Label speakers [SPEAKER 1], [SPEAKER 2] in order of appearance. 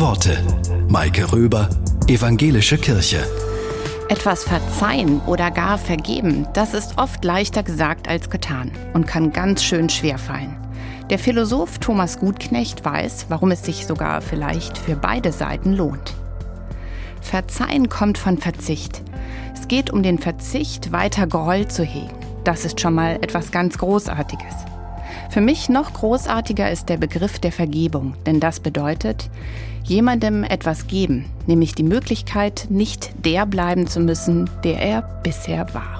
[SPEAKER 1] Worte. Maike Röber, Evangelische Kirche.
[SPEAKER 2] Etwas verzeihen oder gar vergeben, das ist oft leichter gesagt als getan und kann ganz schön schwer fallen. Der Philosoph Thomas Gutknecht weiß, warum es sich sogar vielleicht für beide Seiten lohnt. Verzeihen kommt von Verzicht. Es geht um den Verzicht, weiter Groll zu hegen. Das ist schon mal etwas ganz Großartiges. Für mich noch großartiger ist der Begriff der Vergebung, denn das bedeutet, jemandem etwas geben, nämlich die Möglichkeit, nicht der bleiben zu müssen, der er bisher war.